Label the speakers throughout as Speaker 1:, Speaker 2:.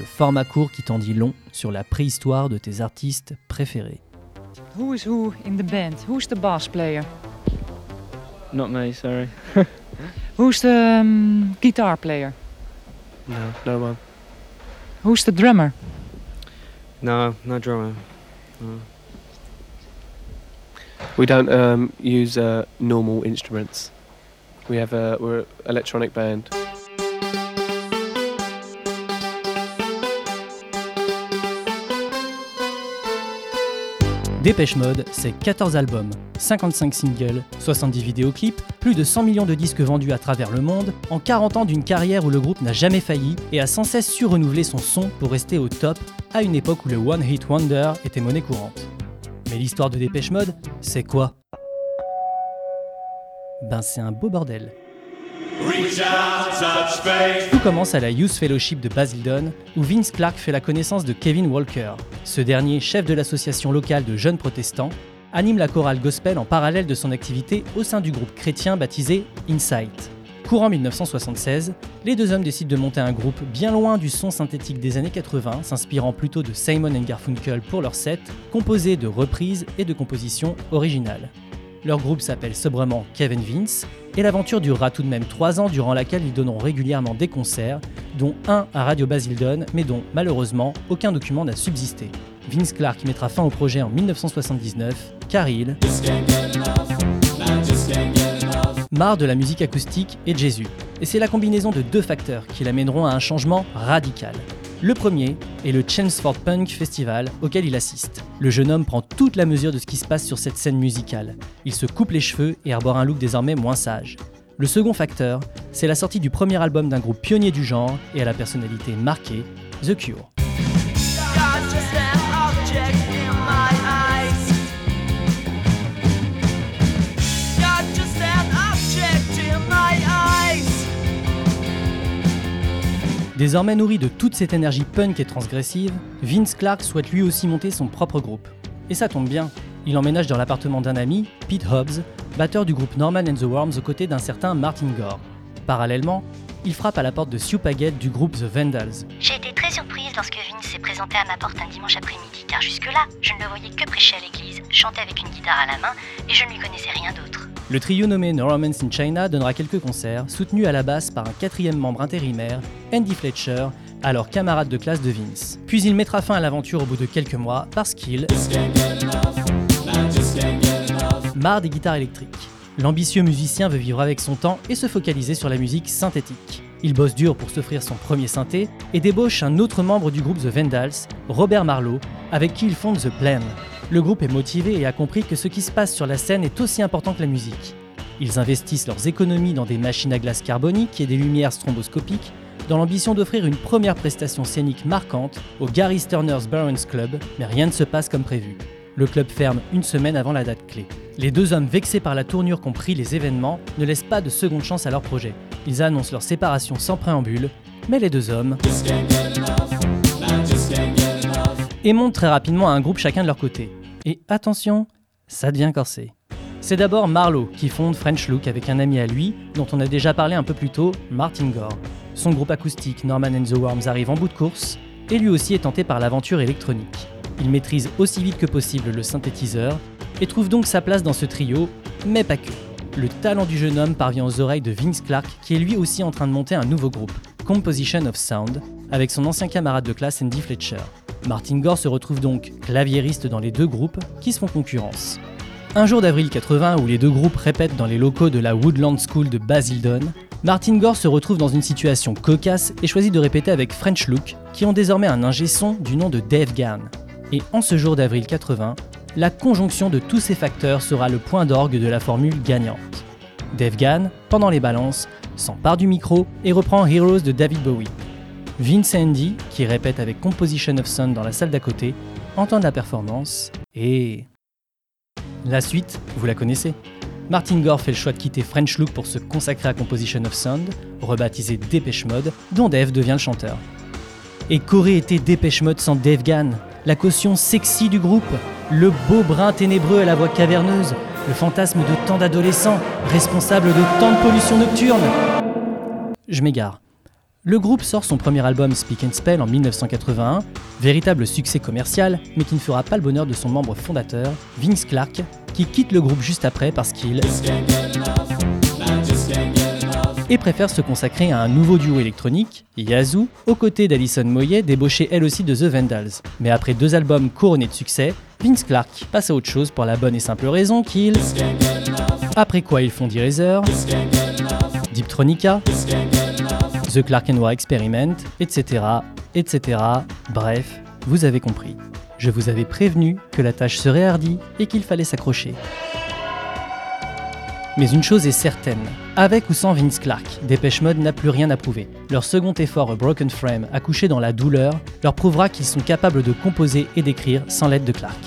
Speaker 1: le format court qui t'en dit long sur la préhistoire de tes artistes préférés.
Speaker 2: Who is who in the band? Who's the bass player?
Speaker 3: Not me, sorry.
Speaker 2: Who's the um, guitar player?
Speaker 3: No, no one.
Speaker 2: Who's the drummer?
Speaker 3: No, no drummer. No.
Speaker 4: We don't um, use uh, normal instruments. We have a we're an electronic band.
Speaker 1: Dépêche Mode, c'est 14 albums, 55 singles, 70 vidéoclips, plus de 100 millions de disques vendus à travers le monde, en 40 ans d'une carrière où le groupe n'a jamais failli et a sans cesse su renouveler son son pour rester au top à une époque où le One Hit Wonder était monnaie courante. Mais l'histoire de Dépêche Mode, c'est quoi? Ben c'est un beau bordel. Tout commence à la Youth Fellowship de Basildon, où Vince Clark fait la connaissance de Kevin Walker. Ce dernier, chef de l'association locale de jeunes protestants, anime la chorale gospel en parallèle de son activité au sein du groupe chrétien baptisé Insight. Courant 1976, les deux hommes décident de monter un groupe bien loin du son synthétique des années 80, s'inspirant plutôt de Simon Garfunkel pour leur set, composé de reprises et de compositions originales. Leur groupe s'appelle sobrement Kevin Vince, et l'aventure durera tout de même trois ans durant laquelle ils donneront régulièrement des concerts, dont un à Radio Basildon, mais dont malheureusement aucun document n'a subsisté. Vince Clark mettra fin au projet en 1979, car il marre de la musique acoustique et de Jésus. Et c'est la combinaison de deux facteurs qui l'amèneront à un changement radical. Le premier est le Chelmsford Punk Festival auquel il assiste. Le jeune homme prend toute la mesure de ce qui se passe sur cette scène musicale. Il se coupe les cheveux et arbore un look désormais moins sage. Le second facteur, c'est la sortie du premier album d'un groupe pionnier du genre et à la personnalité marquée, The Cure. Désormais nourri de toute cette énergie punk et transgressive, Vince Clark souhaite lui aussi monter son propre groupe. Et ça tombe bien, il emménage dans l'appartement d'un ami, Pete Hobbs, batteur du groupe Norman and the Worms aux côtés d'un certain Martin Gore. Parallèlement, il frappe à la porte de Sue Paget du groupe The Vandals.
Speaker 5: J'ai été très surprise lorsque Vince s'est présenté à ma porte un dimanche après-midi, car jusque-là, je ne le voyais que prêcher à l'église, chanter avec une guitare à la main, et je ne lui connaissais rien d'autre.
Speaker 1: Le trio nommé No in China donnera quelques concerts, soutenus à la basse par un quatrième membre intérimaire, Andy Fletcher, alors camarade de classe de Vince. Puis il mettra fin à l'aventure au bout de quelques mois parce qu'il marre des guitares électriques. L'ambitieux musicien veut vivre avec son temps et se focaliser sur la musique synthétique. Il bosse dur pour s'offrir son premier synthé et débauche un autre membre du groupe The Vandals, Robert Marlowe, avec qui il fonde The Plan. Le groupe est motivé et a compris que ce qui se passe sur la scène est aussi important que la musique. Ils investissent leurs économies dans des machines à glace carboniques et des lumières stromboscopiques dans l'ambition d'offrir une première prestation scénique marquante au Gary Turner's Barons Club, mais rien ne se passe comme prévu. Le club ferme une semaine avant la date clé. Les deux hommes vexés par la tournure qu'ont pris les événements ne laissent pas de seconde chance à leur projet. Ils annoncent leur séparation sans préambule, mais les deux hommes et montent très rapidement à un groupe chacun de leur côté. Et attention, ça devient corsé. C'est d'abord Marlowe qui fonde French Look avec un ami à lui, dont on a déjà parlé un peu plus tôt, Martin Gore. Son groupe acoustique Norman and the Worms arrive en bout de course, et lui aussi est tenté par l'aventure électronique. Il maîtrise aussi vite que possible le synthétiseur, et trouve donc sa place dans ce trio, mais pas que. Le talent du jeune homme parvient aux oreilles de Vince Clark, qui est lui aussi en train de monter un nouveau groupe, Composition of Sound, avec son ancien camarade de classe Andy Fletcher. Martin Gore se retrouve donc claviériste dans les deux groupes qui se font concurrence. Un jour d'avril 80, où les deux groupes répètent dans les locaux de la Woodland School de Basildon, Martin Gore se retrouve dans une situation cocasse et choisit de répéter avec French Look, qui ont désormais un ingé son du nom de Dave Gann. Et en ce jour d'avril 80, la conjonction de tous ces facteurs sera le point d'orgue de la formule gagnante. Dave Gann, pendant les balances, s'empare du micro et reprend Heroes de David Bowie. Vince Andy, qui répètent avec Composition of Sound dans la salle d'à côté, entendre la performance et... La suite, vous la connaissez. Martin Gore fait le choix de quitter French Look pour se consacrer à Composition of Sound, rebaptisé Dépêche Mode, dont Dave devient le chanteur. Et qu'aurait été Dépêche Mode sans Dave Gann, la caution sexy du groupe, le beau brin ténébreux à la voix caverneuse, le fantasme de tant d'adolescents, responsable de tant de pollution nocturne Je m'égare. Le groupe sort son premier album Speak and Spell en 1981, véritable succès commercial, mais qui ne fera pas le bonheur de son membre fondateur, Vince Clarke, qui quitte le groupe juste après parce qu'il et préfère se consacrer à un nouveau duo électronique, Yazoo, aux côtés d'Alison Moyet, débauchée elle aussi de The Vandals. Mais après deux albums couronnés de succès, Vince Clarke passe à autre chose pour la bonne et simple raison qu'il... Après quoi ils font D-Razor, Deeptronica, The Clark Noir Experiment, etc., etc. Bref, vous avez compris. Je vous avais prévenu que la tâche serait hardie et qu'il fallait s'accrocher. Mais une chose est certaine, avec ou sans Vince Clark, Dépêche Mode n'a plus rien à prouver. Leur second effort, Broken Frame, accouché dans la douleur, leur prouvera qu'ils sont capables de composer et d'écrire sans l'aide de Clark.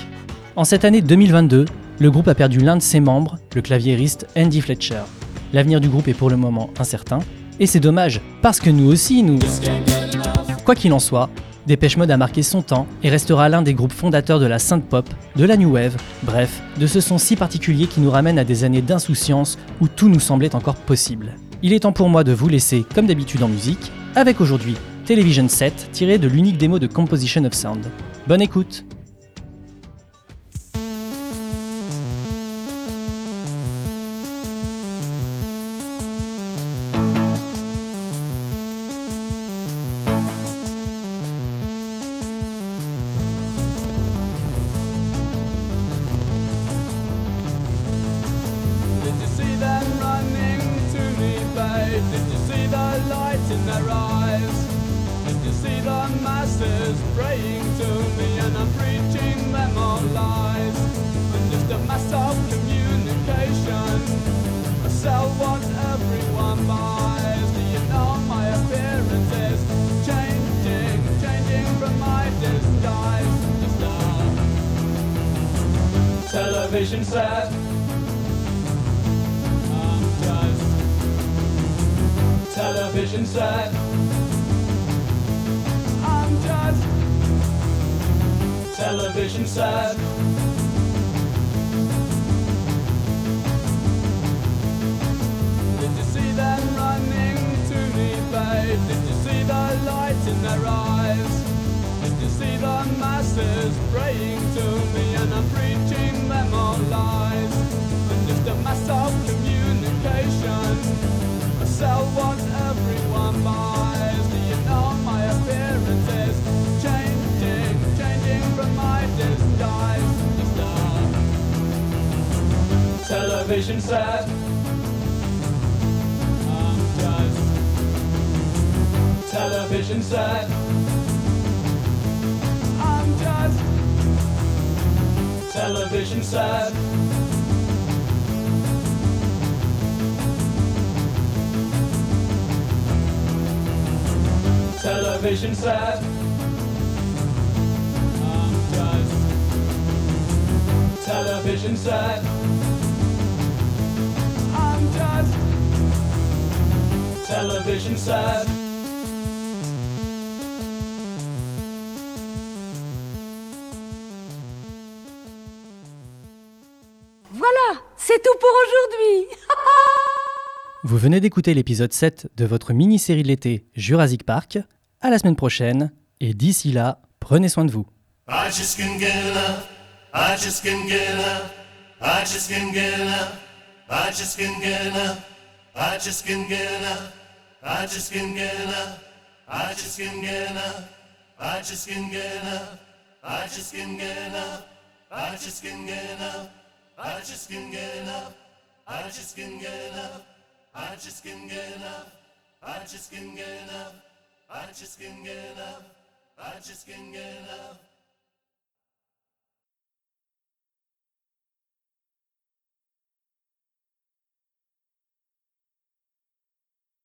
Speaker 1: En cette année 2022, le groupe a perdu l'un de ses membres, le claviériste Andy Fletcher. L'avenir du groupe est pour le moment incertain, et c'est dommage, parce que nous aussi, nous... Quoi qu'il en soit, Dépêche Mode a marqué son temps et restera l'un des groupes fondateurs de la synth pop, de la new wave, bref, de ce son si particulier qui nous ramène à des années d'insouciance où tout nous semblait encore possible. Il est temps pour moi de vous laisser, comme d'habitude en musique, avec aujourd'hui Television 7 tiré de l'unique démo de Composition of Sound. Bonne écoute
Speaker 6: praying to me and I'm preaching them all lies? I'm just a mass of communication. I sell what everyone buys. Do you know my appearance is changing, changing from my disguise? Just a television set. I'm just television set. Television set. Did you see them running to me, babe? Did you see the light in their eyes? Did you see the masses praying to me and I'm preaching television set. I'm just television set. I'm just television set. Television set. Television set. Television.
Speaker 7: Voilà, c'est tout pour aujourd'hui.
Speaker 1: Vous venez d'écouter l'épisode 7 de votre mini-série de l'été Jurassic Park. À la semaine prochaine, et d'ici là, prenez soin de vous.
Speaker 8: I just can't get enough. I just can't get enough. I just can't get enough. I just can't get enough. I just can't get enough. I just can't get enough. I just can't get enough. I just can't get enough. I just can't get enough. I just can't get enough. I just can't get enough. I just can't get enough. I just can't get enough. I just can't get enough. I just can't get enough. I just can't get enough.